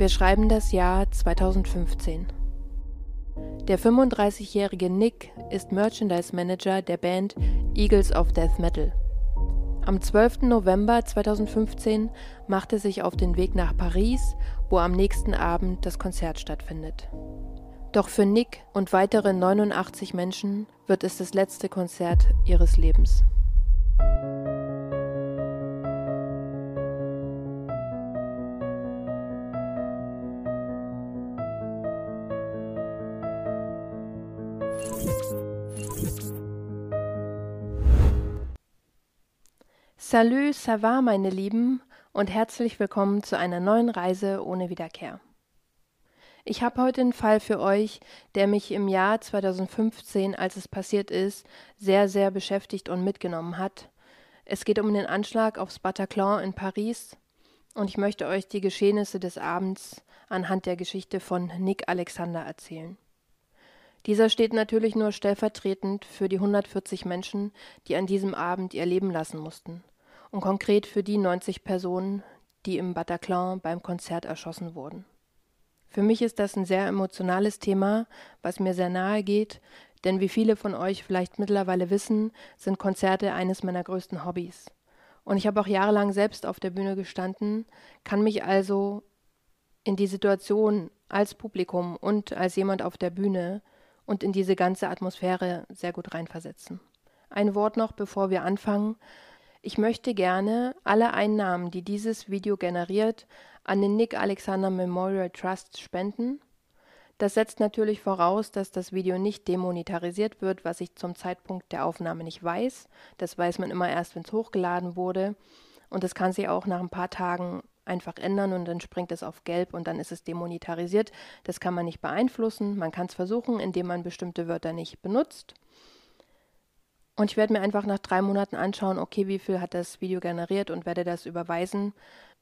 Wir schreiben das Jahr 2015. Der 35-jährige Nick ist Merchandise Manager der Band Eagles of Death Metal. Am 12. November 2015 macht er sich auf den Weg nach Paris, wo am nächsten Abend das Konzert stattfindet. Doch für Nick und weitere 89 Menschen wird es das letzte Konzert ihres Lebens. Salut, ça va, meine Lieben, und herzlich willkommen zu einer neuen Reise ohne Wiederkehr. Ich habe heute einen Fall für euch, der mich im Jahr 2015, als es passiert ist, sehr, sehr beschäftigt und mitgenommen hat. Es geht um den Anschlag aufs Bataclan in Paris und ich möchte euch die Geschehnisse des Abends anhand der Geschichte von Nick Alexander erzählen. Dieser steht natürlich nur stellvertretend für die 140 Menschen, die an diesem Abend ihr Leben lassen mussten und konkret für die 90 Personen, die im Bataclan beim Konzert erschossen wurden. Für mich ist das ein sehr emotionales Thema, was mir sehr nahe geht, denn wie viele von euch vielleicht mittlerweile wissen, sind Konzerte eines meiner größten Hobbys. Und ich habe auch jahrelang selbst auf der Bühne gestanden, kann mich also in die Situation als Publikum und als jemand auf der Bühne und in diese ganze Atmosphäre sehr gut reinversetzen. Ein Wort noch, bevor wir anfangen. Ich möchte gerne alle Einnahmen, die dieses Video generiert, an den Nick Alexander Memorial Trust spenden. Das setzt natürlich voraus, dass das Video nicht demonetarisiert wird, was ich zum Zeitpunkt der Aufnahme nicht weiß. Das weiß man immer erst, wenn es hochgeladen wurde. Und das kann sich auch nach ein paar Tagen einfach ändern und dann springt es auf gelb und dann ist es demonetarisiert. Das kann man nicht beeinflussen. Man kann es versuchen, indem man bestimmte Wörter nicht benutzt. Und ich werde mir einfach nach drei Monaten anschauen, okay, wie viel hat das Video generiert und werde das überweisen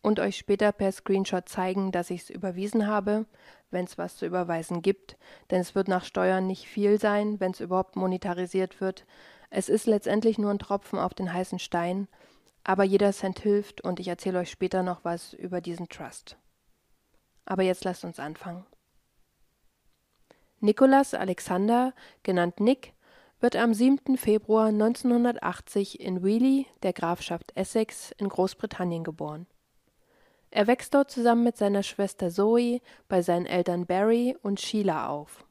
und euch später per Screenshot zeigen, dass ich es überwiesen habe, wenn es was zu überweisen gibt. Denn es wird nach Steuern nicht viel sein, wenn es überhaupt monetarisiert wird. Es ist letztendlich nur ein Tropfen auf den heißen Stein, aber jeder Cent hilft und ich erzähle euch später noch was über diesen Trust. Aber jetzt lasst uns anfangen. Nicholas Alexander, genannt Nick, wird am 7. Februar 1980 in Wheely, der Grafschaft Essex in Großbritannien geboren. Er wächst dort zusammen mit seiner Schwester Zoe bei seinen Eltern Barry und Sheila auf.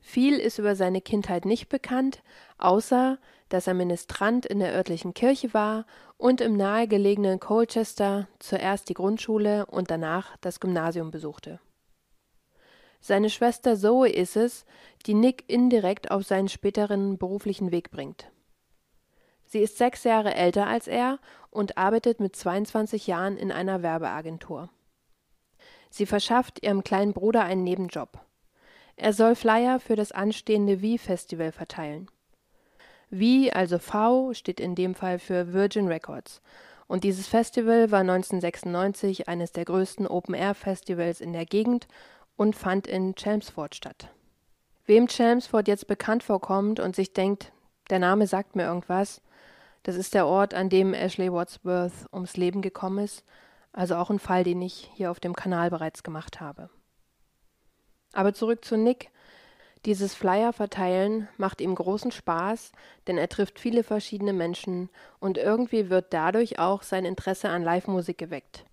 Viel ist über seine Kindheit nicht bekannt, außer dass er Ministrant in der örtlichen Kirche war und im nahegelegenen Colchester zuerst die Grundschule und danach das Gymnasium besuchte. Seine Schwester Zoe ist es, die Nick indirekt auf seinen späteren beruflichen Weg bringt. Sie ist sechs Jahre älter als er und arbeitet mit 22 Jahren in einer Werbeagentur. Sie verschafft ihrem kleinen Bruder einen Nebenjob. Er soll Flyer für das anstehende V-Festival verteilen. V, also V, steht in dem Fall für Virgin Records. Und dieses Festival war 1996 eines der größten Open-Air-Festivals in der Gegend und fand in Chelmsford statt. Wem Chelmsford jetzt bekannt vorkommt und sich denkt, der Name sagt mir irgendwas, das ist der Ort, an dem Ashley Wadsworth ums Leben gekommen ist, also auch ein Fall, den ich hier auf dem Kanal bereits gemacht habe. Aber zurück zu Nick. Dieses Flyer verteilen macht ihm großen Spaß, denn er trifft viele verschiedene Menschen und irgendwie wird dadurch auch sein Interesse an Live-Musik geweckt.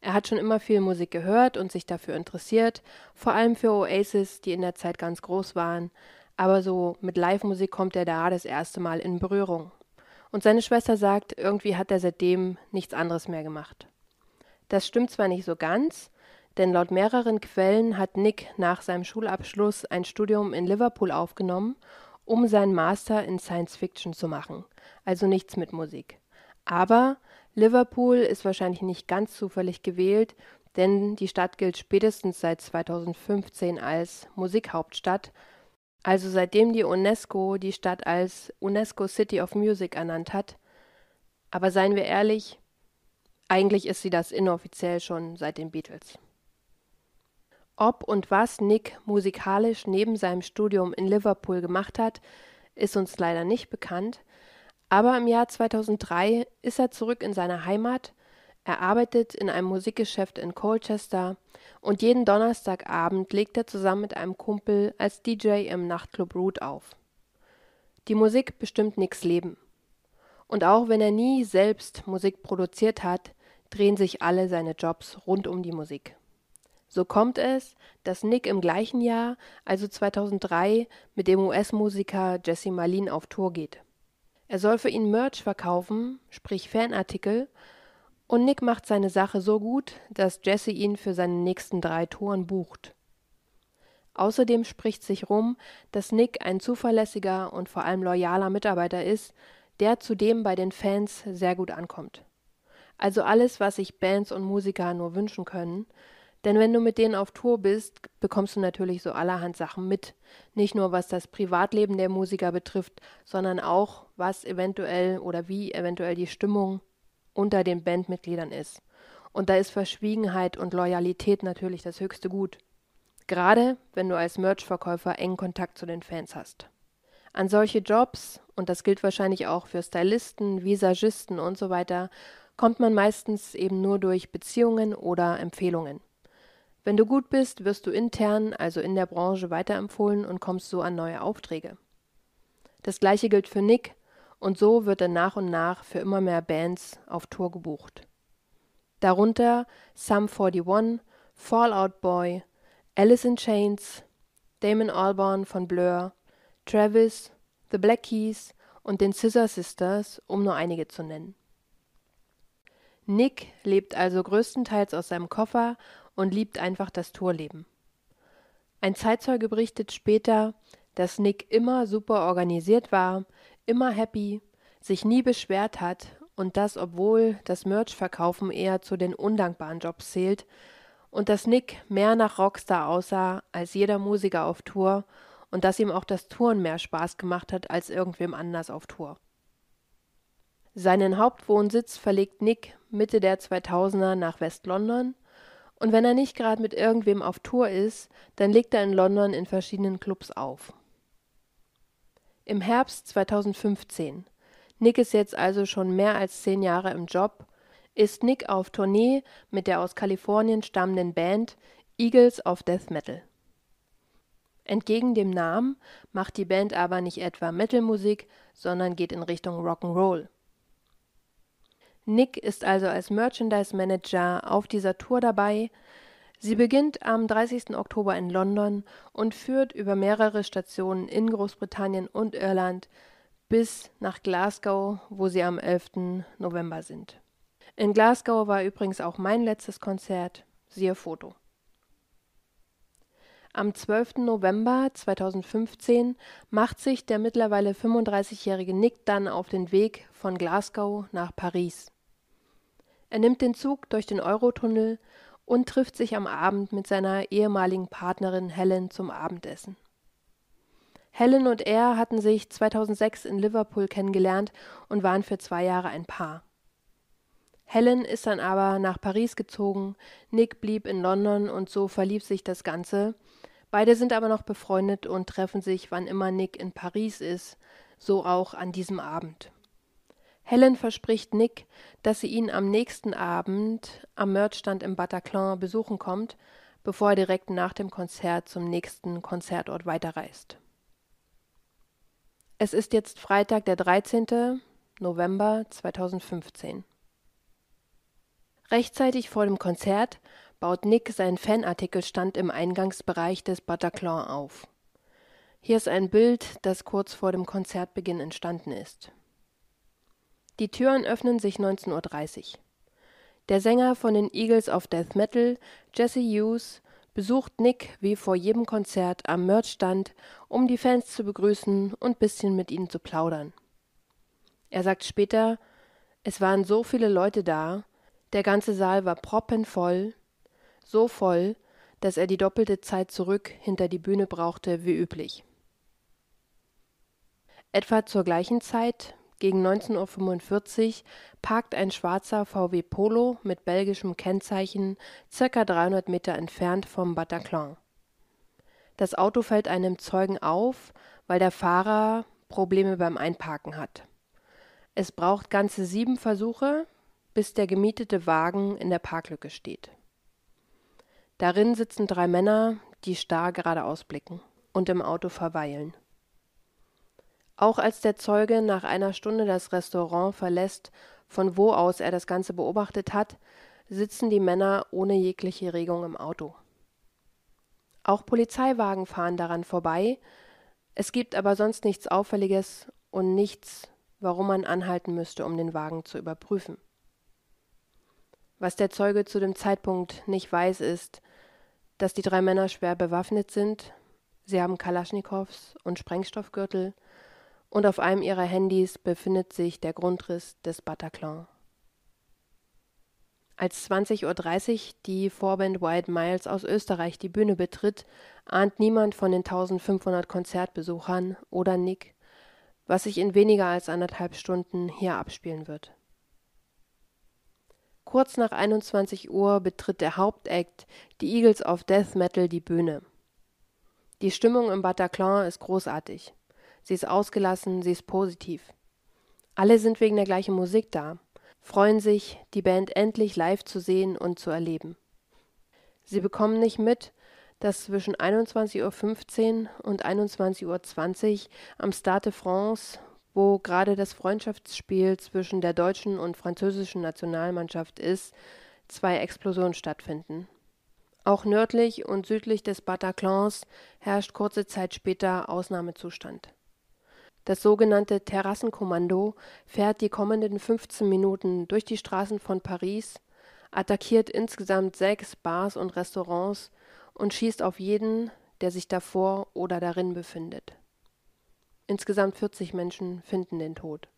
Er hat schon immer viel Musik gehört und sich dafür interessiert, vor allem für Oasis, die in der Zeit ganz groß waren, aber so mit Live-Musik kommt er da das erste Mal in Berührung. Und seine Schwester sagt, irgendwie hat er seitdem nichts anderes mehr gemacht. Das stimmt zwar nicht so ganz, denn laut mehreren Quellen hat Nick nach seinem Schulabschluss ein Studium in Liverpool aufgenommen, um seinen Master in Science Fiction zu machen, also nichts mit Musik. Aber Liverpool ist wahrscheinlich nicht ganz zufällig gewählt, denn die Stadt gilt spätestens seit 2015 als Musikhauptstadt, also seitdem die UNESCO die Stadt als UNESCO City of Music ernannt hat. Aber seien wir ehrlich, eigentlich ist sie das inoffiziell schon seit den Beatles. Ob und was Nick musikalisch neben seinem Studium in Liverpool gemacht hat, ist uns leider nicht bekannt, aber im Jahr 2003 ist er zurück in seine Heimat, er arbeitet in einem Musikgeschäft in Colchester und jeden Donnerstagabend legt er zusammen mit einem Kumpel als DJ im Nachtclub Root auf. Die Musik bestimmt Nicks Leben. Und auch wenn er nie selbst Musik produziert hat, drehen sich alle seine Jobs rund um die Musik. So kommt es, dass Nick im gleichen Jahr, also 2003, mit dem US-Musiker Jesse Malin auf Tour geht. Er soll für ihn Merch verkaufen, sprich Fanartikel, und Nick macht seine Sache so gut, dass Jesse ihn für seine nächsten drei Touren bucht. Außerdem spricht sich rum, dass Nick ein zuverlässiger und vor allem loyaler Mitarbeiter ist, der zudem bei den Fans sehr gut ankommt. Also alles, was sich Bands und Musiker nur wünschen können, denn wenn du mit denen auf Tour bist, bekommst du natürlich so allerhand Sachen mit. Nicht nur was das Privatleben der Musiker betrifft, sondern auch, was eventuell oder wie eventuell die Stimmung unter den Bandmitgliedern ist. Und da ist Verschwiegenheit und Loyalität natürlich das höchste Gut. Gerade wenn du als Merchverkäufer engen Kontakt zu den Fans hast. An solche Jobs, und das gilt wahrscheinlich auch für Stylisten, Visagisten und so weiter, kommt man meistens eben nur durch Beziehungen oder Empfehlungen. Wenn du gut bist, wirst du intern, also in der Branche, weiterempfohlen und kommst so an neue Aufträge. Das gleiche gilt für Nick, und so wird er nach und nach für immer mehr Bands auf Tour gebucht. Darunter Sum 41, Fallout Boy, Alice in Chains, Damon Albarn von Blur, Travis, The Black Keys und den Scissor Sisters, um nur einige zu nennen. Nick lebt also größtenteils aus seinem Koffer und liebt einfach das Tourleben. Ein Zeitzeuge berichtet später, dass Nick immer super organisiert war, immer happy, sich nie beschwert hat und das, obwohl das Merch-Verkaufen eher zu den undankbaren Jobs zählt und dass Nick mehr nach Rockstar aussah als jeder Musiker auf Tour und dass ihm auch das Touren mehr Spaß gemacht hat als irgendwem anders auf Tour. Seinen Hauptwohnsitz verlegt Nick Mitte der 2000er nach West-London und wenn er nicht gerade mit irgendwem auf Tour ist, dann legt er in London in verschiedenen Clubs auf. Im Herbst 2015, Nick ist jetzt also schon mehr als zehn Jahre im Job, ist Nick auf Tournee mit der aus Kalifornien stammenden Band Eagles of Death Metal. Entgegen dem Namen macht die Band aber nicht etwa Metalmusik, sondern geht in Richtung Rock'n'Roll. Nick ist also als Merchandise Manager auf dieser Tour dabei. Sie beginnt am 30. Oktober in London und führt über mehrere Stationen in Großbritannien und Irland bis nach Glasgow, wo sie am 11. November sind. In Glasgow war übrigens auch mein letztes Konzert, siehe Foto. Am 12. November 2015 macht sich der mittlerweile 35-jährige Nick dann auf den Weg von Glasgow nach Paris. Er nimmt den Zug durch den Eurotunnel und trifft sich am Abend mit seiner ehemaligen Partnerin Helen zum Abendessen. Helen und er hatten sich 2006 in Liverpool kennengelernt und waren für zwei Jahre ein Paar. Helen ist dann aber nach Paris gezogen, Nick blieb in London und so verlief sich das Ganze. Beide sind aber noch befreundet und treffen sich, wann immer Nick in Paris ist, so auch an diesem Abend. Helen verspricht Nick, dass sie ihn am nächsten Abend am Merchstand im Bataclan besuchen kommt, bevor er direkt nach dem Konzert zum nächsten Konzertort weiterreist. Es ist jetzt Freitag, der 13. November 2015. Rechtzeitig vor dem Konzert baut Nick seinen Fanartikelstand im Eingangsbereich des Bataclan auf. Hier ist ein Bild, das kurz vor dem Konzertbeginn entstanden ist. Die Türen öffnen sich 19.30 Uhr. Der Sänger von den Eagles of Death Metal, Jesse Hughes, besucht Nick wie vor jedem Konzert am Merchstand, um die Fans zu begrüßen und bisschen mit ihnen zu plaudern. Er sagt später, es waren so viele Leute da, der ganze Saal war proppenvoll, so voll, dass er die doppelte Zeit zurück hinter die Bühne brauchte wie üblich. Etwa zur gleichen Zeit, gegen 19.45 Uhr, parkt ein schwarzer VW Polo mit belgischem Kennzeichen circa 300 Meter entfernt vom Bataclan. Das Auto fällt einem Zeugen auf, weil der Fahrer Probleme beim Einparken hat. Es braucht ganze sieben Versuche, bis der gemietete Wagen in der Parklücke steht. Darin sitzen drei Männer, die starr geradeaus blicken und im Auto verweilen. Auch als der Zeuge nach einer Stunde das Restaurant verlässt, von wo aus er das Ganze beobachtet hat, sitzen die Männer ohne jegliche Regung im Auto. Auch Polizeiwagen fahren daran vorbei, es gibt aber sonst nichts Auffälliges und nichts, warum man anhalten müsste, um den Wagen zu überprüfen. Was der Zeuge zu dem Zeitpunkt nicht weiß, ist, dass die drei Männer schwer bewaffnet sind. Sie haben Kalaschnikows und Sprengstoffgürtel und auf einem ihrer Handys befindet sich der Grundriss des Bataclan. Als 20.30 Uhr die Vorband White Miles aus Österreich die Bühne betritt, ahnt niemand von den 1500 Konzertbesuchern oder Nick, was sich in weniger als anderthalb Stunden hier abspielen wird. Kurz nach 21 Uhr betritt der Hauptakt, die Eagles of Death Metal, die Bühne. Die Stimmung im Bataclan ist großartig. Sie ist ausgelassen, sie ist positiv. Alle sind wegen der gleichen Musik da, freuen sich, die Band endlich live zu sehen und zu erleben. Sie bekommen nicht mit, dass zwischen 21.15 Uhr und 21.20 Uhr am Stade de France wo gerade das Freundschaftsspiel zwischen der deutschen und französischen Nationalmannschaft ist, zwei Explosionen stattfinden. Auch nördlich und südlich des Bataclans herrscht kurze Zeit später Ausnahmezustand. Das sogenannte Terrassenkommando fährt die kommenden 15 Minuten durch die Straßen von Paris, attackiert insgesamt sechs Bars und Restaurants und schießt auf jeden, der sich davor oder darin befindet. Insgesamt 40 Menschen finden den Tod.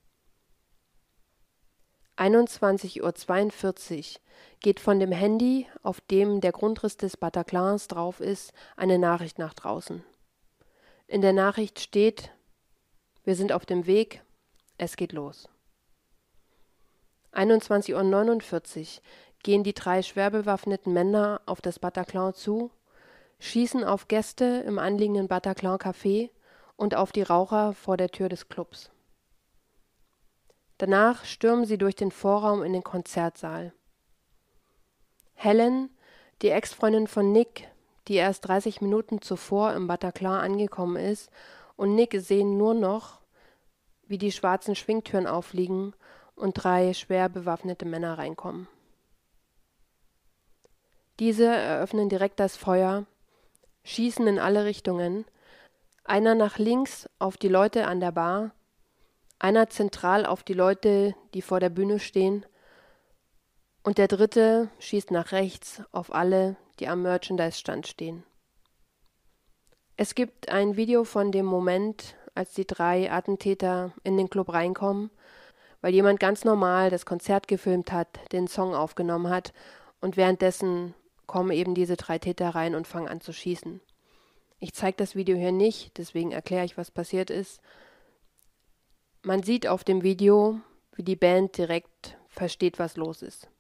21.42 Uhr geht von dem Handy, auf dem der Grundriss des Bataclans drauf ist, eine Nachricht nach draußen. In der Nachricht steht, wir sind auf dem Weg, es geht los. 21.49 Uhr gehen die drei schwer bewaffneten Männer auf das Bataclan zu, schießen auf Gäste im anliegenden Bataclan Café und auf die Raucher vor der Tür des Clubs. Danach stürmen sie durch den Vorraum in den Konzertsaal. Helen, die Ex-Freundin von Nick, die erst 30 Minuten zuvor im Bataclan angekommen ist, und Nick sehen nur noch, wie die schwarzen Schwingtüren aufliegen und drei schwer bewaffnete Männer reinkommen. Diese eröffnen direkt das Feuer, schießen in alle Richtungen, einer nach links auf die Leute an der Bar, einer zentral auf die Leute, die vor der Bühne stehen, und der dritte schießt nach rechts auf alle, die am Merchandise-Stand stehen. Es gibt ein Video von dem Moment, als die drei Attentäter in den Club reinkommen, weil jemand ganz normal das Konzert gefilmt hat, den Song aufgenommen hat und währenddessen kommen eben diese drei Täter rein und fangen an zu schießen. Ich zeige das Video hier nicht, deswegen erkläre ich, was passiert ist. Man sieht auf dem Video, wie die Band direkt versteht, was los ist.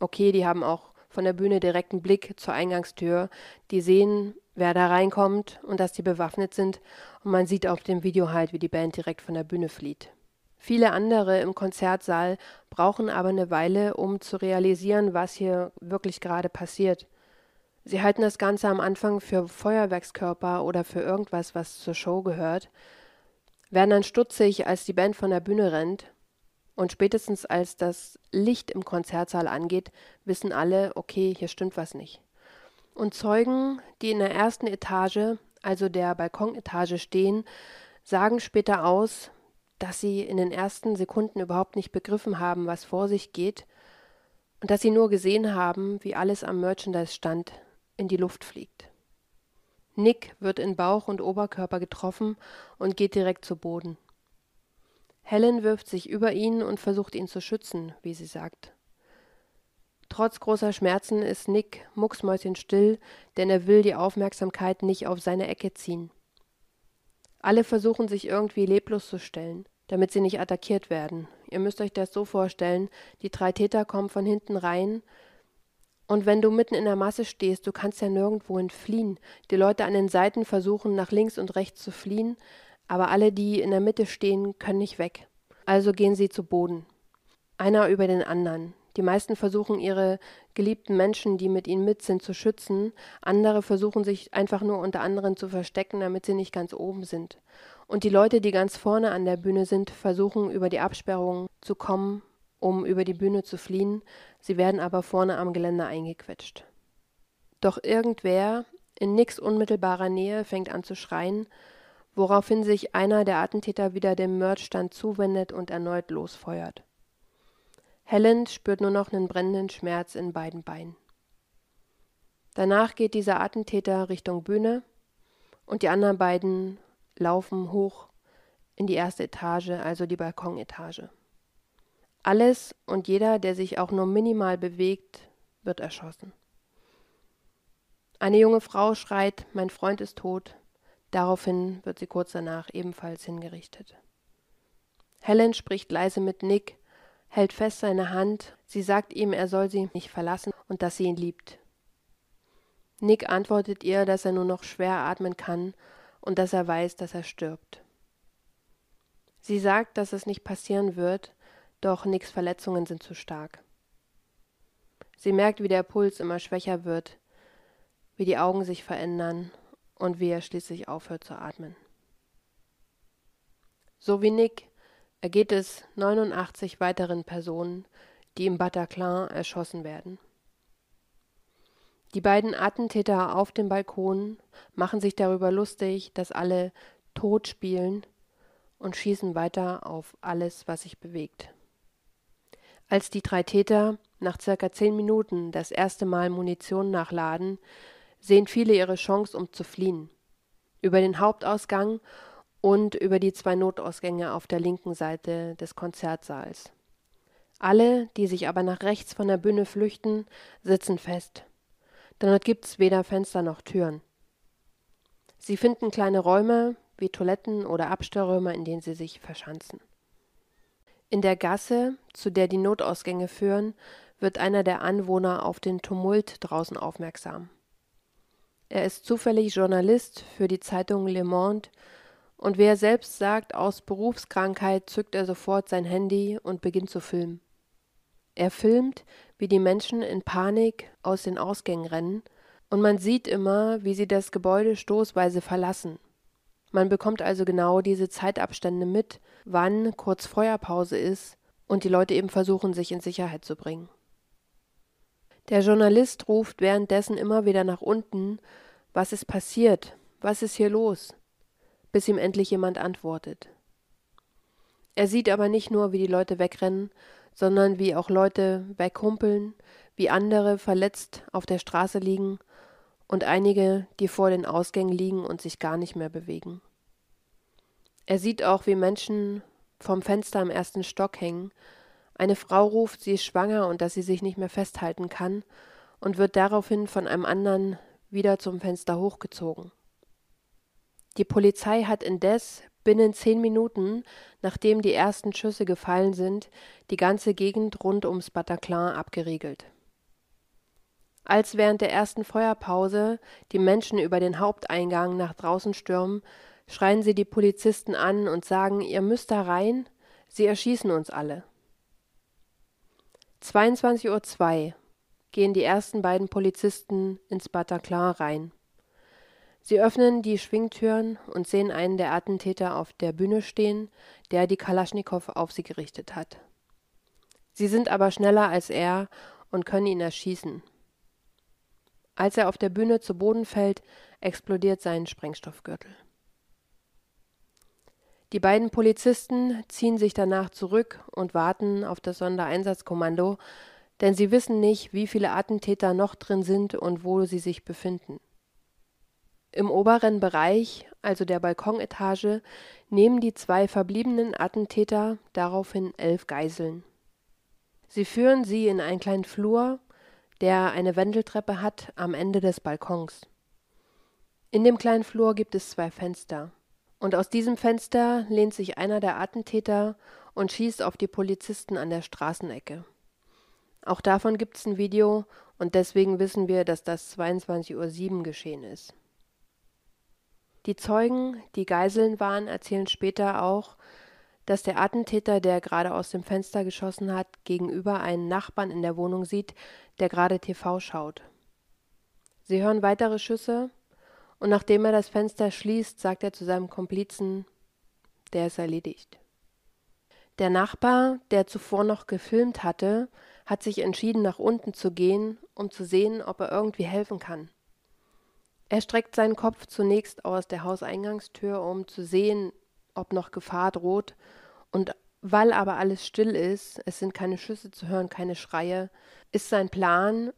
Okay, die haben auch von der Bühne direkten Blick zur Eingangstür. Die sehen, wer da reinkommt und dass die bewaffnet sind. Und man sieht auf dem Video halt, wie die Band direkt von der Bühne flieht. Viele andere im Konzertsaal brauchen aber eine Weile, um zu realisieren, was hier wirklich gerade passiert. Sie halten das Ganze am Anfang für Feuerwerkskörper oder für irgendwas, was zur Show gehört, werden dann stutzig, als die Band von der Bühne rennt, und spätestens als das Licht im Konzertsaal angeht, wissen alle, okay, hier stimmt was nicht. Und Zeugen, die in der ersten Etage, also der Balkonetage stehen, sagen später aus, dass sie in den ersten Sekunden überhaupt nicht begriffen haben, was vor sich geht, und dass sie nur gesehen haben, wie alles am Merchandise-Stand in die Luft fliegt. Nick wird in Bauch und Oberkörper getroffen und geht direkt zu Boden. Helen wirft sich über ihn und versucht ihn zu schützen, wie sie sagt. Trotz großer Schmerzen ist Nick mucksmäuschenstill, denn er will die Aufmerksamkeit nicht auf seine Ecke ziehen. Alle versuchen sich irgendwie leblos zu stellen, damit sie nicht attackiert werden. Ihr müsst euch das so vorstellen, die drei Täter kommen von hinten rein, und wenn du mitten in der Masse stehst, du kannst ja nirgendwo entfliehen. Die Leute an den Seiten versuchen nach links und rechts zu fliehen, aber alle, die in der Mitte stehen, können nicht weg. Also gehen sie zu Boden. Einer über den anderen. Die meisten versuchen ihre geliebten Menschen, die mit ihnen mit sind, zu schützen. Andere versuchen sich einfach nur unter anderen zu verstecken, damit sie nicht ganz oben sind. Und die Leute, die ganz vorne an der Bühne sind, versuchen über die Absperrung zu kommen, um über die Bühne zu fliehen. Sie werden aber vorne am Geländer eingequetscht. Doch irgendwer in nix unmittelbarer Nähe fängt an zu schreien, woraufhin sich einer der Attentäter wieder dem Mörderstand zuwendet und erneut losfeuert. Helen spürt nur noch einen brennenden Schmerz in beiden Beinen. Danach geht dieser Attentäter Richtung Bühne und die anderen beiden laufen hoch in die erste Etage, also die Balkonetage. Alles und jeder, der sich auch nur minimal bewegt, wird erschossen. Eine junge Frau schreit, mein Freund ist tot. Daraufhin wird sie kurz danach ebenfalls hingerichtet. Helen spricht leise mit Nick, hält fest seine Hand, sie sagt ihm, er soll sie nicht verlassen und dass sie ihn liebt. Nick antwortet ihr, dass er nur noch schwer atmen kann und dass er weiß, dass er stirbt. Sie sagt, dass es nicht passieren wird, doch Nicks Verletzungen sind zu stark. Sie merkt, wie der Puls immer schwächer wird, wie die Augen sich verändern und wie er schließlich aufhört zu atmen. So wie Nick ergeht es 89 weiteren Personen, die im Bataclan erschossen werden. Die beiden Attentäter auf dem Balkon machen sich darüber lustig, dass alle tot spielen und schießen weiter auf alles, was sich bewegt. Als die drei Täter nach circa zehn Minuten das erste Mal Munition nachladen, sehen viele ihre Chance, um zu fliehen. Über den Hauptausgang und über die zwei Notausgänge auf der linken Seite des Konzertsaals. Alle, die sich aber nach rechts von der Bühne flüchten, sitzen fest. Denn dort gibt's weder Fenster noch Türen. Sie finden kleine Räume wie Toiletten oder Abstellräume, in denen sie sich verschanzen. In der Gasse, zu der die Notausgänge führen, wird einer der Anwohner auf den Tumult draußen aufmerksam. Er ist zufällig Journalist für die Zeitung Le Monde und wie er selbst sagt, aus Berufskrankheit zückt er sofort sein Handy und beginnt zu filmen. Er filmt, wie die Menschen in Panik aus den Ausgängen rennen, und man sieht immer, wie sie das Gebäude stoßweise verlassen. Man bekommt also genau diese Zeitabstände mit, wann kurz Feuerpause ist und die Leute eben versuchen, sich in Sicherheit zu bringen. Der Journalist ruft währenddessen immer wieder nach unten, was ist passiert, was ist hier los? Bis ihm endlich jemand antwortet. Er sieht aber nicht nur, wie die Leute wegrennen, sondern wie auch Leute weghumpeln, wie andere verletzt auf der Straße liegen und einige, die vor den Ausgängen liegen und sich gar nicht mehr bewegen. Er sieht auch, wie Menschen vom Fenster im ersten Stock hängen. Eine Frau ruft, sie ist schwanger und dass sie sich nicht mehr festhalten kann und wird daraufhin von einem anderen wieder zum Fenster hochgezogen. Die Polizei hat indes binnen zehn Minuten, nachdem die ersten Schüsse gefallen sind, die ganze Gegend rund ums Bataclan abgeriegelt. Als während der ersten Feuerpause die Menschen über den Haupteingang nach draußen stürmen, schreien sie die Polizisten an und sagen, ihr müsst da rein, sie erschießen uns alle. 22.02 Uhr gehen die ersten beiden Polizisten ins Bataclan rein. Sie öffnen die Schwingtüren und sehen einen der Attentäter auf der Bühne stehen, der die Kalaschnikow auf sie gerichtet hat. Sie sind aber schneller als er und können ihn erschießen. Als er auf der Bühne zu Boden fällt, explodiert sein Sprengstoffgürtel. Die beiden Polizisten ziehen sich danach zurück und warten auf das Sondereinsatzkommando, denn sie wissen nicht, wie viele Attentäter noch drin sind und wo sie sich befinden. Im oberen Bereich, also der Balkonetage, nehmen die zwei verbliebenen Attentäter daraufhin elf Geiseln. Sie führen sie in einen kleinen Flur, der eine Wendeltreppe hat am Ende des Balkons. In dem kleinen Flur gibt es zwei Fenster. Und aus diesem Fenster lehnt sich einer der Attentäter und schießt auf die Polizisten an der Straßenecke. Auch davon gibt es ein Video und deswegen wissen wir, dass das 22.07 Uhr geschehen ist. Die Zeugen, die Geiseln waren, erzählen später auch, dass der Attentäter, der gerade aus dem Fenster geschossen hat, gegenüber einen Nachbarn in der Wohnung sieht, der gerade TV schaut. Sie hören weitere Schüsse und nachdem er das Fenster schließt, sagt er zu seinem Komplizen, der ist erledigt. Der Nachbar, der zuvor noch gefilmt hatte, hat sich entschieden, nach unten zu gehen, um zu sehen, ob er irgendwie helfen kann. Er streckt seinen Kopf zunächst aus der Hauseingangstür, um zu sehen, ob noch Gefahr droht, und weil aber alles still ist, es sind keine Schüsse zu hören, keine Schreie, ist sein Plan,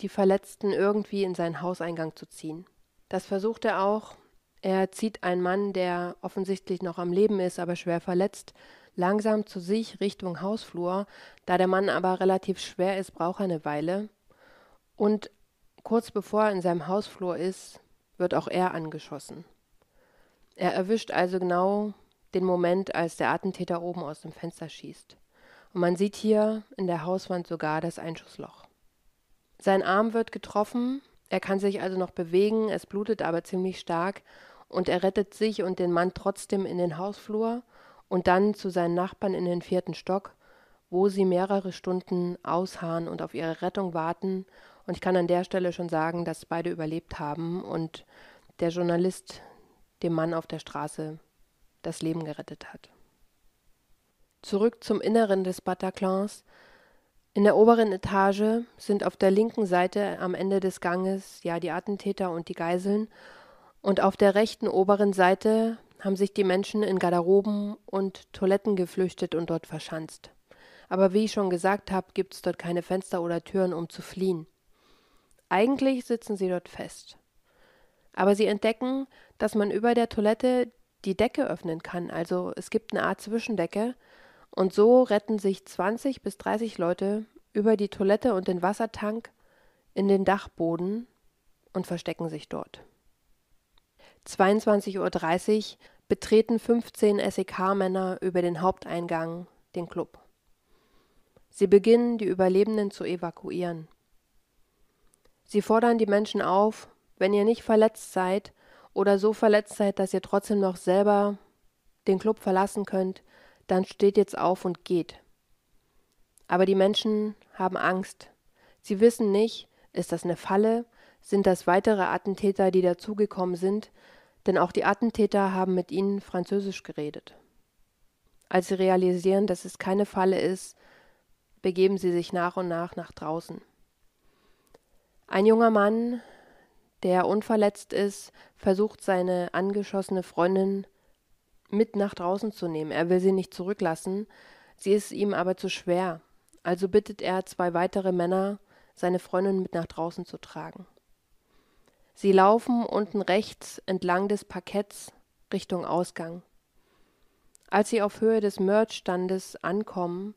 die Verletzten irgendwie in seinen Hauseingang zu ziehen. Das versucht er auch. Er zieht einen Mann, der offensichtlich noch am Leben ist, aber schwer verletzt, langsam zu sich Richtung Hausflur. Da der Mann aber relativ schwer ist, braucht er eine Weile. Und kurz bevor er in seinem Hausflur ist, wird auch er angeschossen. Er erwischt also genau den Moment, als der Attentäter oben aus dem Fenster schießt. Und man sieht hier in der Hauswand sogar das Einschussloch. Sein Arm wird getroffen, er kann sich also noch bewegen, es blutet aber ziemlich stark und er rettet sich und den Mann trotzdem in den Hausflur und dann zu seinen Nachbarn in den vierten Stock, wo sie mehrere Stunden ausharren und auf ihre Rettung warten. Und ich kann an der Stelle schon sagen, dass beide überlebt haben und der Journalist dem Mann auf der Straße das Leben gerettet hat. Zurück zum Inneren des Bataclans. In der oberen Etage sind auf der linken Seite am Ende des Ganges ja die Attentäter und die Geiseln und auf der rechten oberen Seite haben sich die Menschen in Garderoben und Toiletten geflüchtet und dort verschanzt. Aber wie ich schon gesagt habe, gibt es dort keine Fenster oder Türen, um zu fliehen. Eigentlich sitzen sie dort fest. Aber sie entdecken, dass man über der Toilette die Decke öffnen kann, also es gibt eine Art Zwischendecke, und so retten sich 20 bis 30 Leute über die Toilette und den Wassertank in den Dachboden und verstecken sich dort. 22.30 Uhr betreten 15 SEK-Männer über den Haupteingang den Club. Sie beginnen, die Überlebenden zu evakuieren. Sie fordern die Menschen auf, wenn ihr nicht verletzt seid oder so verletzt seid, dass ihr trotzdem noch selber den Club verlassen könnt, dann steht jetzt auf und geht. Aber die Menschen haben Angst. Sie wissen nicht, ist das eine Falle, sind das weitere Attentäter, die dazugekommen sind, denn auch die Attentäter haben mit ihnen Französisch geredet. Als sie realisieren, dass es keine Falle ist, begeben sie sich nach und nach nach draußen. Ein junger Mann, der unverletzt ist, versucht seine angeschossene Freundin mit nach draußen zu nehmen. Er will sie nicht zurücklassen, sie ist ihm aber zu schwer. Also bittet er zwei weitere Männer, seine Freundin mit nach draußen zu tragen. Sie laufen unten rechts entlang des Parketts Richtung Ausgang. Als sie auf Höhe des Merchstandes ankommen,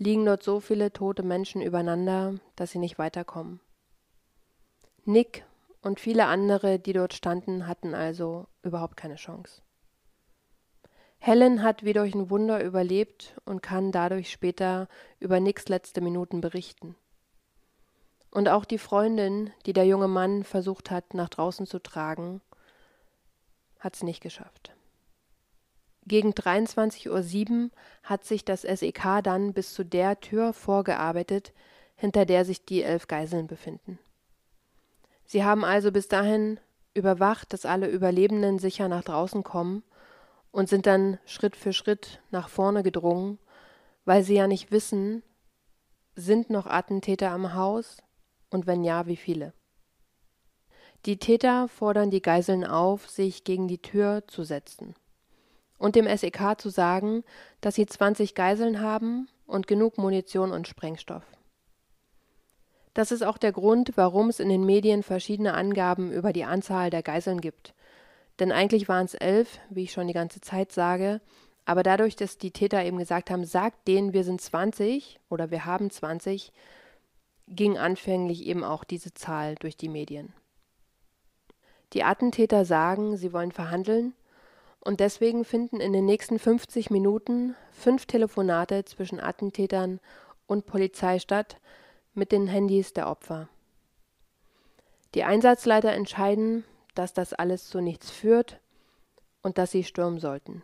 liegen dort so viele tote Menschen übereinander, dass sie nicht weiterkommen. Nick und viele andere, die dort standen, hatten also überhaupt keine Chance. Helen hat wie durch ein Wunder überlebt und kann dadurch später über Nicks letzte Minuten berichten. Und auch die Freundin, die der junge Mann versucht hat, nach draußen zu tragen, hat es nicht geschafft. Gegen 23.07 Uhr hat sich das SEK dann bis zu der Tür vorgearbeitet, hinter der sich die elf Geiseln befinden. Sie haben also bis dahin überwacht, dass alle Überlebenden sicher nach draußen kommen und sind dann Schritt für Schritt nach vorne gedrungen, weil sie ja nicht wissen, sind noch Attentäter am Haus, und wenn ja, wie viele? Die Täter fordern die Geiseln auf, sich gegen die Tür zu setzen und dem SEK zu sagen, dass sie 20 Geiseln haben und genug Munition und Sprengstoff. Das ist auch der Grund, warum es in den Medien verschiedene Angaben über die Anzahl der Geiseln gibt. Denn eigentlich waren es elf, wie ich schon die ganze Zeit sage, aber dadurch, dass die Täter eben gesagt haben, sagt denen, wir sind 20 oder wir haben 20, ging anfänglich eben auch diese Zahl durch die Medien. Die Attentäter sagen, sie wollen verhandeln und deswegen finden in den nächsten 50 Minuten fünf Telefonate zwischen Attentätern und Polizei statt mit den Handys der Opfer. Die Einsatzleiter entscheiden, dass das alles zu nichts führt und dass sie stürmen sollten.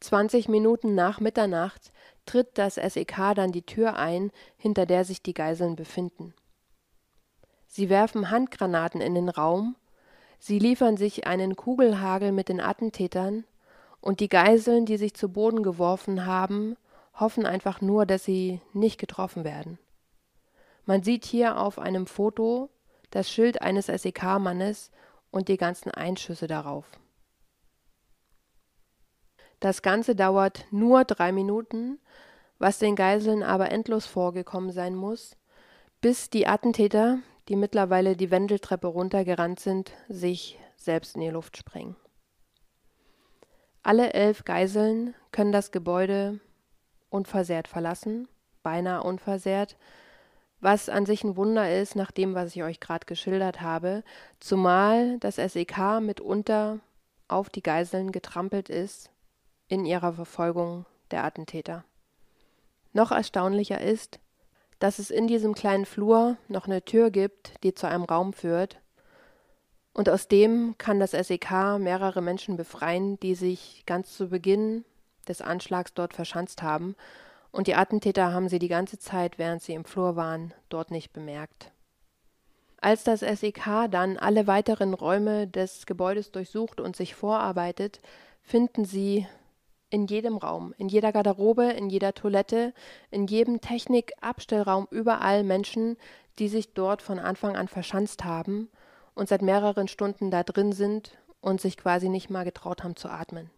20 Minuten nach Mitternacht tritt das SEK dann die Tür ein, hinter der sich die Geiseln befinden. Sie werfen Handgranaten in den Raum, sie liefern sich einen Kugelhagel mit den Attentätern, und die Geiseln, die sich zu Boden geworfen haben, hoffen einfach nur, dass sie nicht getroffen werden. Man sieht hier auf einem Foto das Schild eines SEK-Mannes und die ganzen Einschüsse darauf. Das Ganze dauert nur drei Minuten, was den Geiseln aber endlos vorgekommen sein muss, bis die Attentäter, die mittlerweile die Wendeltreppe runtergerannt sind, sich selbst in die Luft sprengen. Alle elf Geiseln können das Gebäude unversehrt verlassen, beinahe unversehrt, was an sich ein Wunder ist, nach dem, was ich euch gerade geschildert habe, zumal das SEK mitunter auf die Geiseln getrampelt ist in ihrer Verfolgung der Attentäter. Noch erstaunlicher ist, dass es in diesem kleinen Flur noch eine Tür gibt, die zu einem Raum führt, und aus dem kann das SEK mehrere Menschen befreien, die sich ganz zu Beginn des Anschlags dort verschanzt haben, und die Attentäter haben sie die ganze Zeit, während sie im Flur waren, dort nicht bemerkt. Als das SEK dann alle weiteren Räume des Gebäudes durchsucht und sich vorarbeitet, finden sie in jedem Raum, in jeder Garderobe, in jeder Toilette, in jedem Technikabstellraum überall Menschen, die sich dort von Anfang an verschanzt haben und seit mehreren Stunden da drin sind und sich quasi nicht mal getraut haben zu atmen.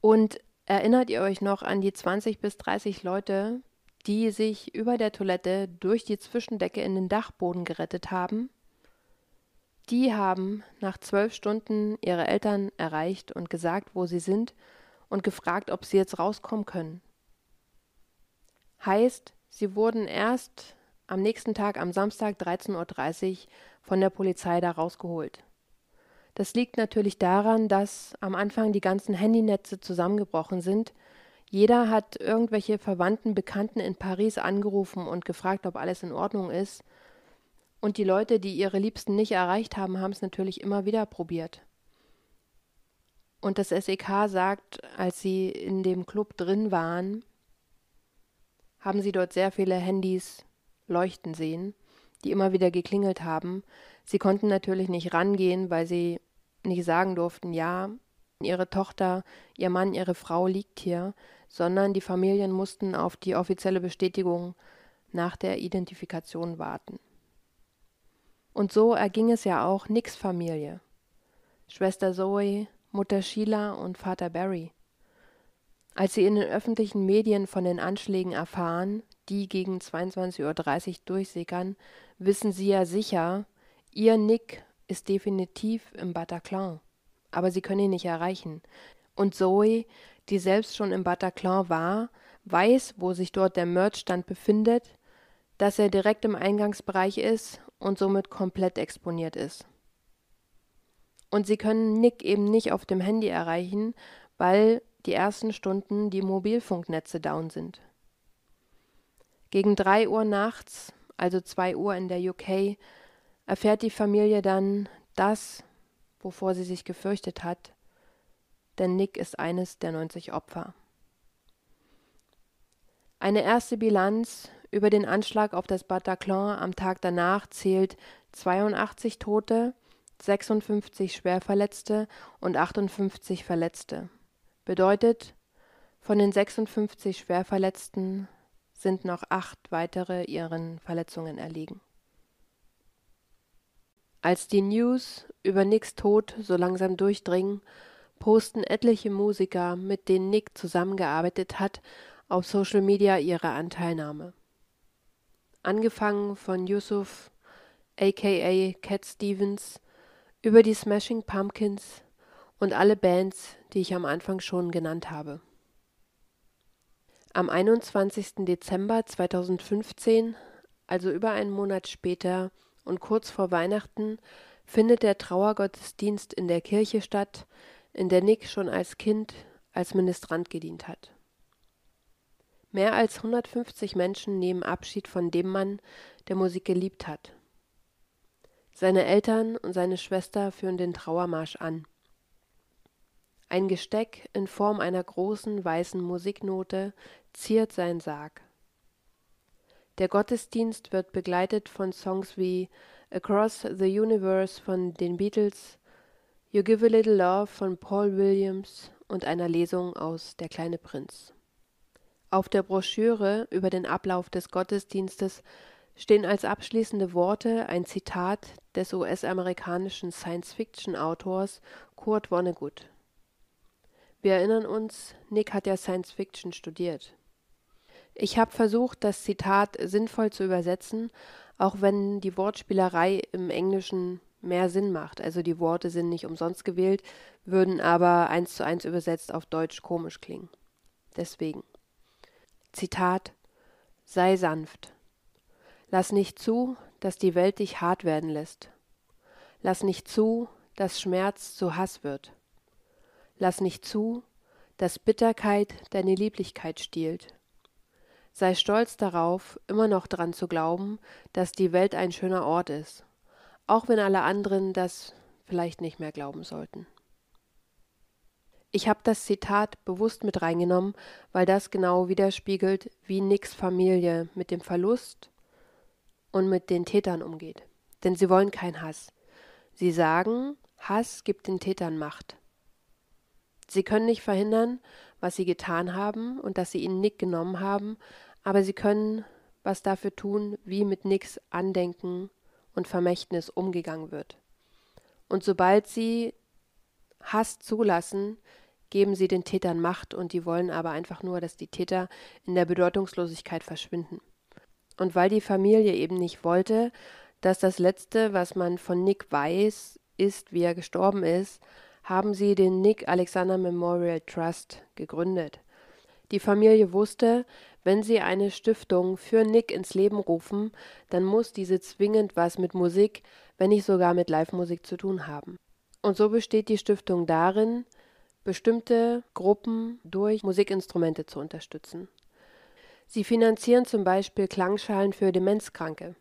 Und erinnert ihr euch noch an die 20 bis 30 Leute, die sich über der Toilette durch die Zwischendecke in den Dachboden gerettet haben? Die haben nach zwölf Stunden ihre Eltern erreicht und gesagt, wo sie sind und gefragt, ob sie jetzt rauskommen können. Heißt, sie wurden erst am nächsten Tag, am Samstag 13.30 Uhr, von der Polizei da rausgeholt. Das liegt natürlich daran, dass am Anfang die ganzen Handynetze zusammengebrochen sind. Jeder hat irgendwelche Verwandten, Bekannten in Paris angerufen und gefragt, ob alles in Ordnung ist. Und die Leute, die ihre Liebsten nicht erreicht haben, haben es natürlich immer wieder probiert. Und das SEK sagt, als sie in dem Club drin waren, haben sie dort sehr viele Handys leuchten sehen, die immer wieder geklingelt haben. Sie konnten natürlich nicht rangehen, weil sie nicht sagen durften, ja, ihre Tochter, ihr Mann, ihre Frau liegt hier, sondern die Familien mussten auf die offizielle Bestätigung nach der Identifikation warten. Und so erging es ja auch Nicks Familie. Schwester Zoe, Mutter Sheila und Vater Barry. Als sie in den öffentlichen Medien von den Anschlägen erfahren, die gegen 22.30 Uhr durchsickern, wissen sie ja sicher, ihr Nick ist definitiv im Bataclan. Aber sie können ihn nicht erreichen. Und Zoe, die selbst schon im Bataclan war, weiß, wo sich dort der Merchstand befindet, dass er direkt im Eingangsbereich ist und somit komplett exponiert ist. Und sie können Nick eben nicht auf dem Handy erreichen, weil die ersten Stunden die Mobilfunknetze down sind. Gegen drei Uhr nachts, also zwei Uhr in der UK, erfährt die Familie dann das, wovor sie sich gefürchtet hat, denn Nick ist eines der 90 Opfer. Eine erste Bilanz über den Anschlag auf das Bataclan am Tag danach zählt 82 Tote, 56 Schwerverletzte und 58 Verletzte. Bedeutet, von den 56 Schwerverletzten sind noch acht weitere ihren Verletzungen erlegen. Als die News über Nicks Tod so langsam durchdringen, posten etliche Musiker, mit denen Nick zusammengearbeitet hat, auf Social Media ihre Anteilnahme. Angefangen von Yusuf, aka Cat Stevens, über die Smashing Pumpkins und alle Bands, die ich am Anfang schon genannt habe. Am 21. Dezember 2015, also über einen Monat später und kurz vor Weihnachten, findet der Trauergottesdienst in der Kirche statt, in der Nick schon als Kind als Ministrant gedient hat. Mehr als 150 Menschen nehmen Abschied von dem Mann, der Musik geliebt hat. Seine Eltern und seine Schwester führen den Trauermarsch an. Ein Gesteck in Form einer großen weißen Musiknote ziert seinen Sarg. Der Gottesdienst wird begleitet von Songs wie Across the Universe von den Beatles, You Give a Little Love von Paul Williams und einer Lesung aus Der kleine Prinz. Auf der Broschüre über den Ablauf des Gottesdienstes stehen als abschließende Worte ein Zitat des US-amerikanischen Science-Fiction-Autors Kurt Vonnegut. Wir erinnern uns, Nick hat ja Science-Fiction studiert. Ich habe versucht, das Zitat sinnvoll zu übersetzen, auch wenn die Wortspielerei im Englischen mehr Sinn macht. Also die Worte sind nicht umsonst gewählt, würden aber eins zu eins übersetzt auf Deutsch komisch klingen. Deswegen. Zitat Sei sanft. Lass nicht zu, dass die Welt dich hart werden lässt. Lass nicht zu, dass Schmerz zu Hass wird. Lass nicht zu, dass Bitterkeit deine Lieblichkeit stiehlt. Sei stolz darauf, immer noch dran zu glauben, dass die Welt ein schöner Ort ist, auch wenn alle anderen das vielleicht nicht mehr glauben sollten. Ich habe das Zitat bewusst mit reingenommen, weil das genau widerspiegelt, wie Nicks Familie mit dem Verlust und mit den Tätern umgeht. Denn sie wollen keinen Hass. Sie sagen, Hass gibt den Tätern Macht. Sie können nicht verhindern, was sie getan haben und dass sie ihnen Nick genommen haben, aber sie können was dafür tun, wie mit Nicks Andenken und Vermächtnis umgegangen wird. Und sobald sie Hass zulassen, geben sie den Tätern Macht und die wollen aber einfach nur, dass die Täter in der Bedeutungslosigkeit verschwinden. Und weil die Familie eben nicht wollte, dass das Letzte, was man von Nick weiß, ist, wie er gestorben ist, haben sie den Nick Alexander Memorial Trust gegründet. Die Familie wusste, wenn sie eine Stiftung für Nick ins Leben rufen, dann muss diese zwingend was mit Musik, wenn nicht sogar mit Live-Musik zu tun haben. Und so besteht die Stiftung darin, bestimmte Gruppen durch Musikinstrumente zu unterstützen. Sie finanzieren zum Beispiel Klangschalen für Demenzkranke.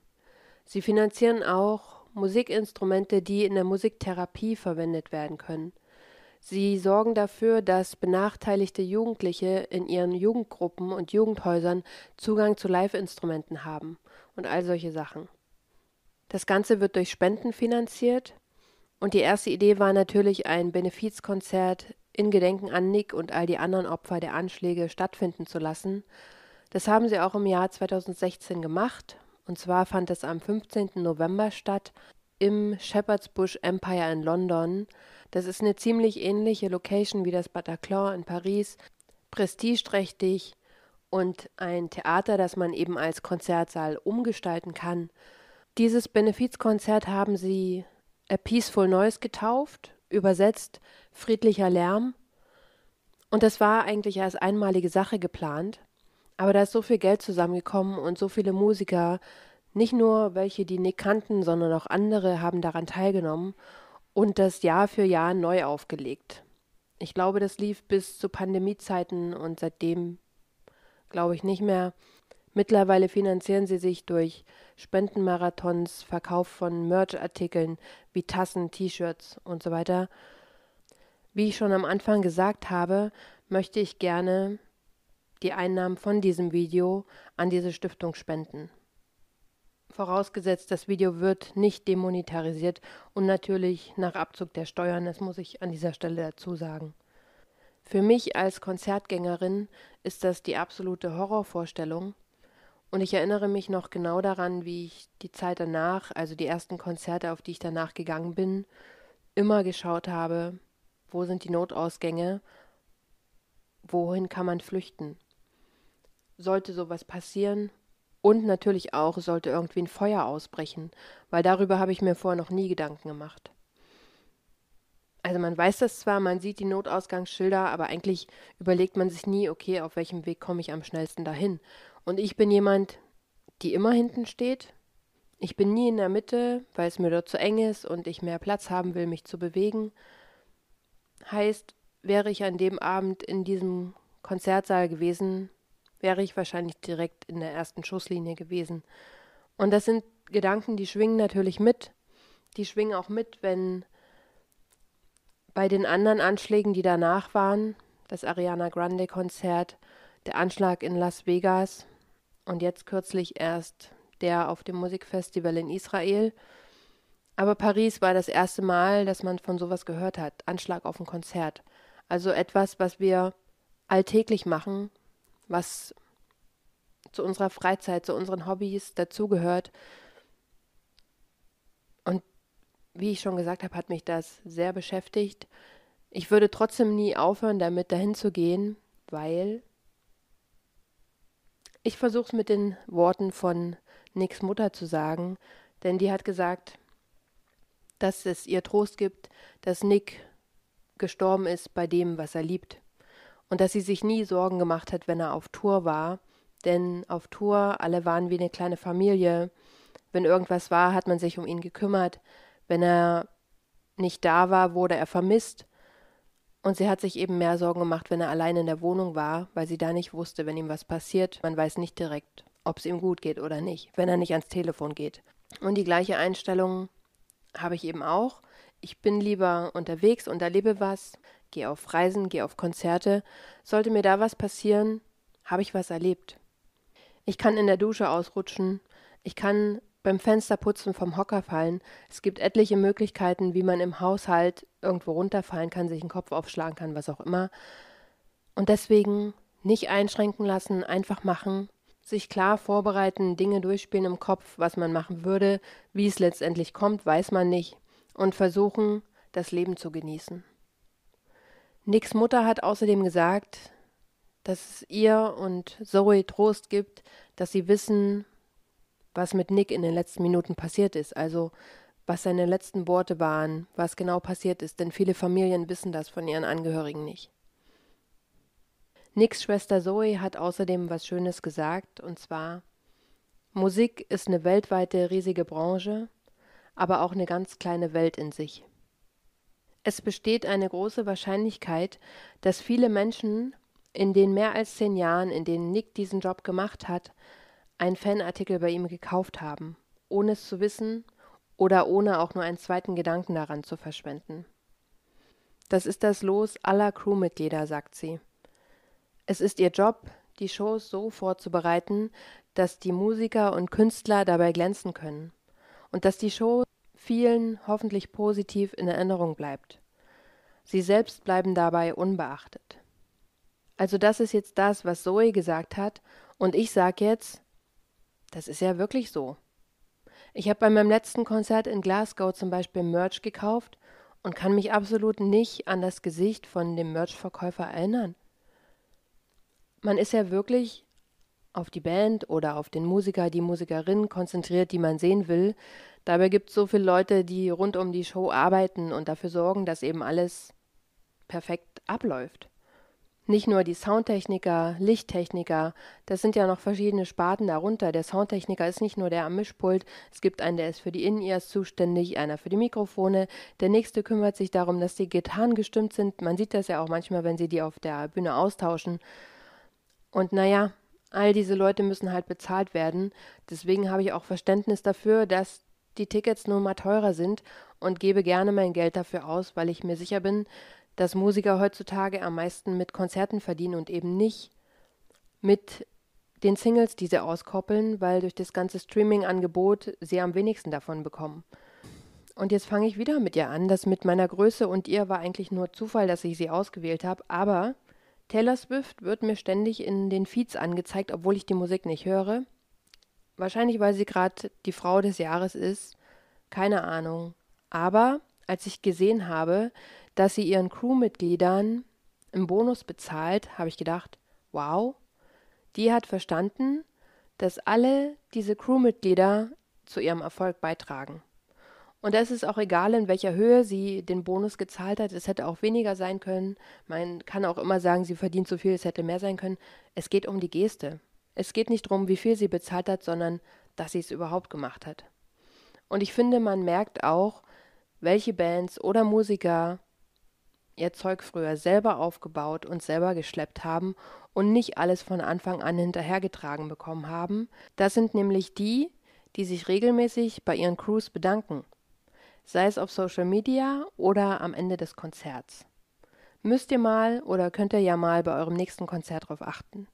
Sie finanzieren auch Musikinstrumente, die in der Musiktherapie verwendet werden können. Sie sorgen dafür, dass benachteiligte Jugendliche in ihren Jugendgruppen und Jugendhäusern Zugang zu Live-Instrumenten haben und all solche Sachen. Das Ganze wird durch Spenden finanziert und die erste Idee war natürlich ein Benefizkonzert in Gedenken an Nick und all die anderen Opfer der Anschläge stattfinden zu lassen. Das haben sie auch im Jahr 2016 gemacht und zwar fand es am 15. November statt im Shepherd's Bush Empire in London das ist eine ziemlich ähnliche Location wie das Bataclan in Paris, prestigeträchtig und ein Theater, das man eben als Konzertsaal umgestalten kann. Dieses Benefizkonzert haben sie A Peaceful Noise getauft, übersetzt friedlicher Lärm. Und das war eigentlich als einmalige Sache geplant. Aber da ist so viel Geld zusammengekommen und so viele Musiker, nicht nur welche, die Nick kannten, sondern auch andere haben daran teilgenommen und das Jahr für Jahr neu aufgelegt. Ich glaube, das lief bis zu Pandemiezeiten und seitdem glaube ich nicht mehr. Mittlerweile finanzieren sie sich durch Spendenmarathons, Verkauf von Merchartikeln wie Tassen, T-Shirts und so weiter. Wie ich schon am Anfang gesagt habe, möchte ich gerne die Einnahmen von diesem Video an diese Stiftung spenden. Vorausgesetzt, das Video wird nicht demonetarisiert und natürlich nach Abzug der Steuern, das muss ich an dieser Stelle dazu sagen. Für mich als Konzertgängerin ist das die absolute Horrorvorstellung. Und ich erinnere mich noch genau daran, wie ich die Zeit danach, also die ersten Konzerte, auf die ich danach gegangen bin, immer geschaut habe, wo sind die Notausgänge, wohin kann man flüchten. Sollte sowas passieren, und natürlich auch sollte irgendwie ein Feuer ausbrechen, weil darüber habe ich mir vorher noch nie Gedanken gemacht. Also man weiß das zwar, man sieht die Notausgangsschilder, aber eigentlich überlegt man sich nie, okay, auf welchem Weg komme ich am schnellsten dahin. Und ich bin jemand, die immer hinten steht. Ich bin nie in der Mitte, weil es mir dort zu eng ist und ich mehr Platz haben will, mich zu bewegen. Heißt, wäre ich an dem Abend in diesem Konzertsaal gewesen, wäre ich wahrscheinlich direkt in der ersten Schusslinie gewesen. Und das sind Gedanken, die schwingen natürlich mit. Die schwingen auch mit, wenn bei den anderen Anschlägen, die danach waren, das Ariana Grande Konzert, der Anschlag in Las Vegas und jetzt kürzlich erst der auf dem Musikfestival in Israel. Aber Paris war das erste Mal, dass man von sowas gehört hat. Anschlag auf ein Konzert. Also etwas, was wir alltäglich machen, was zu unserer Freizeit, zu unseren Hobbys dazugehört. Und wie ich schon gesagt habe, hat mich das sehr beschäftigt. Ich würde trotzdem nie aufhören, damit dahin zu gehen, weil ich versuche es mit den Worten von Nicks Mutter zu sagen, denn die hat gesagt, dass es ihr Trost gibt, dass Nick gestorben ist bei dem, was er liebt. Und dass sie sich nie Sorgen gemacht hat, wenn er auf Tour war, denn auf Tour alle waren wie eine kleine Familie. Wenn irgendwas war, hat man sich um ihn gekümmert. Wenn er nicht da war, wurde er vermisst. Und sie hat sich eben mehr Sorgen gemacht, wenn er allein in der Wohnung war, weil sie da nicht wusste, wenn ihm was passiert. Man weiß nicht direkt, ob es ihm gut geht oder nicht, wenn er nicht ans Telefon geht. Und die gleiche Einstellung habe ich eben auch. Ich bin lieber unterwegs und erlebe was, gehe auf Reisen, gehe auf Konzerte. Sollte mir da was passieren, habe ich was erlebt. Ich kann in der Dusche ausrutschen. Ich kann beim Fensterputzen vom Hocker fallen. Es gibt etliche Möglichkeiten, wie man im Haushalt irgendwo runterfallen kann, sich den Kopf aufschlagen kann, was auch immer. Und deswegen nicht einschränken lassen, einfach machen, sich klar vorbereiten, Dinge durchspielen im Kopf, was man machen würde, wie es letztendlich kommt, weiß man nicht, und versuchen, das Leben zu genießen. Nicks Mutter hat außerdem gesagt, dass es ihr und Zoe Trost gibt, dass sie wissen, was mit Nick in den letzten Minuten passiert ist, also was seine letzten Worte waren, was genau passiert ist, denn viele Familien wissen das von ihren Angehörigen nicht. Nicks Schwester Zoe hat außerdem was Schönes gesagt, und zwar Musik ist eine weltweite riesige Branche, aber auch eine ganz kleine Welt in sich. Es besteht eine große Wahrscheinlichkeit, dass viele Menschen in den mehr als zehn Jahren, in denen Nick diesen Job gemacht hat, einen Fanartikel bei ihm gekauft haben, ohne es zu wissen oder ohne auch nur einen zweiten Gedanken daran zu verschwenden. Das ist das Los aller Crewmitglieder, sagt sie. Es ist ihr Job, die Shows so vorzubereiten, dass die Musiker und Künstler dabei glänzen können und dass die Show vielen hoffentlich positiv in Erinnerung bleibt. Sie selbst bleiben dabei unbeachtet. Also das ist jetzt das, was Zoe gesagt hat, und ich sag jetzt, das ist ja wirklich so. Ich habe bei meinem letzten Konzert in Glasgow zum Beispiel Merch gekauft und kann mich absolut nicht an das Gesicht von dem Merch-Verkäufer erinnern. Man ist ja wirklich auf die Band oder auf den Musiker, die Musikerin konzentriert, die man sehen will. Dabei gibt es so viele Leute, die rund um die Show arbeiten und dafür sorgen, dass eben alles perfekt abläuft. Nicht nur die Soundtechniker, Lichttechniker, das sind ja noch verschiedene Sparten darunter. Der Soundtechniker ist nicht nur der am Mischpult, es gibt einen, der ist für die In-Ears zuständig, einer für die Mikrofone. Der nächste kümmert sich darum, dass die Gitarren gestimmt sind. Man sieht das ja auch manchmal, wenn sie die auf der Bühne austauschen. Und naja, all diese Leute müssen halt bezahlt werden. Deswegen habe ich auch Verständnis dafür, dass die Tickets nun mal teurer sind und gebe gerne mein Geld dafür aus, weil ich mir sicher bin, dass Musiker heutzutage am meisten mit Konzerten verdienen und eben nicht mit den Singles, die sie auskoppeln, weil durch das ganze Streaming-Angebot sie am wenigsten davon bekommen. Und jetzt fange ich wieder mit ihr an. Das mit meiner Größe und ihr war eigentlich nur Zufall, dass ich sie ausgewählt habe. Aber Taylor Swift wird mir ständig in den Feeds angezeigt, obwohl ich die Musik nicht höre. Wahrscheinlich, weil sie gerade die Frau des Jahres ist. Keine Ahnung. Aber als ich gesehen habe, dass sie ihren Crewmitgliedern im Bonus bezahlt, habe ich gedacht, wow, die hat verstanden, dass alle diese Crewmitglieder zu ihrem Erfolg beitragen. Und es ist auch egal, in welcher Höhe sie den Bonus gezahlt hat. Es hätte auch weniger sein können. Man kann auch immer sagen, sie verdient so viel, es hätte mehr sein können. Es geht um die Geste. Es geht nicht darum, wie viel sie bezahlt hat, sondern dass sie es überhaupt gemacht hat. Und ich finde, man merkt auch, welche Bands oder Musiker ihr Zeug früher selber aufgebaut und selber geschleppt haben und nicht alles von Anfang an hinterhergetragen bekommen haben. Das sind nämlich die, die sich regelmäßig bei ihren Crews bedanken, sei es auf Social Media oder am Ende des Konzerts. Müsst ihr mal oder könnt ihr ja mal bei eurem nächsten Konzert darauf achten.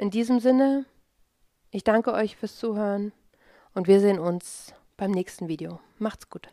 In diesem Sinne, ich danke euch fürs Zuhören und wir sehen uns beim nächsten Video. Macht's gut.